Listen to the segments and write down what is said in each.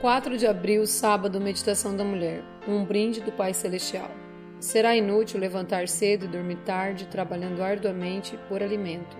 4 de abril, sábado, meditação da mulher. Um brinde do Pai Celestial. Será inútil levantar cedo e dormir tarde, trabalhando arduamente por alimento.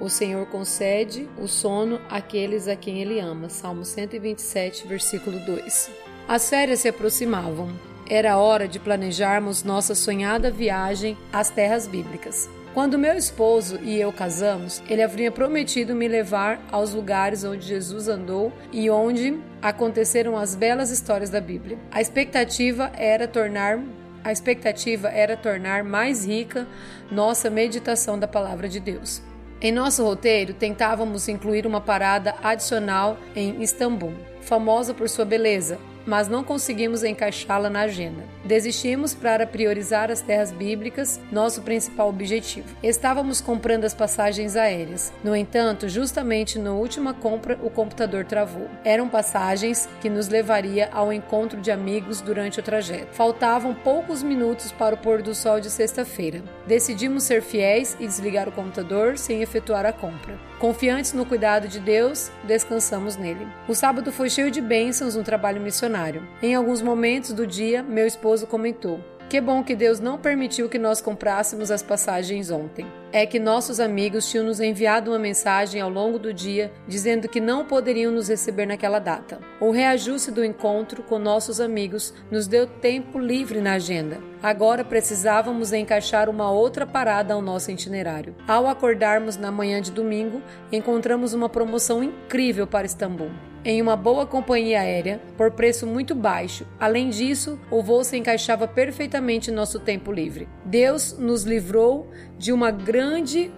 O Senhor concede o sono àqueles a quem Ele ama. Salmo 127, versículo 2. As férias se aproximavam. Era hora de planejarmos nossa sonhada viagem às terras bíblicas. Quando meu esposo e eu casamos, ele havia prometido me levar aos lugares onde Jesus andou e onde aconteceram as belas histórias da Bíblia. A expectativa era tornar a expectativa era tornar mais rica nossa meditação da palavra de Deus. Em nosso roteiro, tentávamos incluir uma parada adicional em Istambul, famosa por sua beleza, mas não conseguimos encaixá-la na agenda. Desistimos para priorizar as terras bíblicas, nosso principal objetivo. Estávamos comprando as passagens aéreas. No entanto, justamente na última compra, o computador travou. Eram passagens que nos levaria ao encontro de amigos durante o trajeto. Faltavam poucos minutos para o pôr do sol de sexta-feira. Decidimos ser fiéis e desligar o computador sem efetuar a compra. Confiantes no cuidado de Deus, descansamos nele. O sábado foi cheio de bênçãos no trabalho missionário em alguns momentos do dia, meu esposo comentou: Que bom que Deus não permitiu que nós comprássemos as passagens ontem é que nossos amigos tinham nos enviado uma mensagem ao longo do dia dizendo que não poderiam nos receber naquela data. O reajuste do encontro com nossos amigos nos deu tempo livre na agenda. Agora precisávamos encaixar uma outra parada ao nosso itinerário. Ao acordarmos na manhã de domingo, encontramos uma promoção incrível para Istambul em uma boa companhia aérea por preço muito baixo. Além disso, o voo se encaixava perfeitamente em nosso tempo livre. Deus nos livrou de uma grande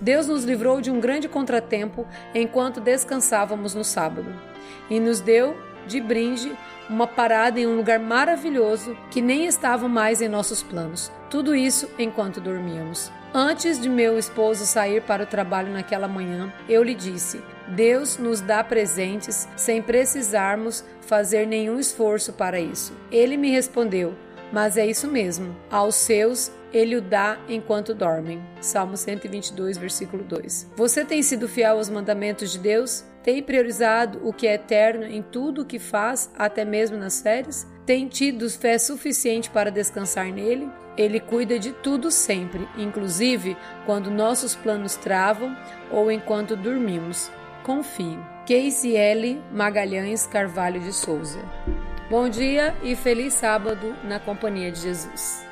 Deus nos livrou de um grande contratempo enquanto descansávamos no sábado e nos deu de brinde uma parada em um lugar maravilhoso que nem estava mais em nossos planos. Tudo isso enquanto dormíamos. Antes de meu esposo sair para o trabalho naquela manhã, eu lhe disse: Deus nos dá presentes sem precisarmos fazer nenhum esforço para isso. Ele me respondeu: Mas é isso mesmo. Aos seus ele o dá enquanto dormem. Salmo 122, versículo 2. Você tem sido fiel aos mandamentos de Deus? Tem priorizado o que é eterno em tudo o que faz, até mesmo nas férias? Tem tido fé suficiente para descansar nele? Ele cuida de tudo sempre, inclusive quando nossos planos travam ou enquanto dormimos. Confie. Casey L. Magalhães Carvalho de Souza. Bom dia e feliz sábado na companhia de Jesus.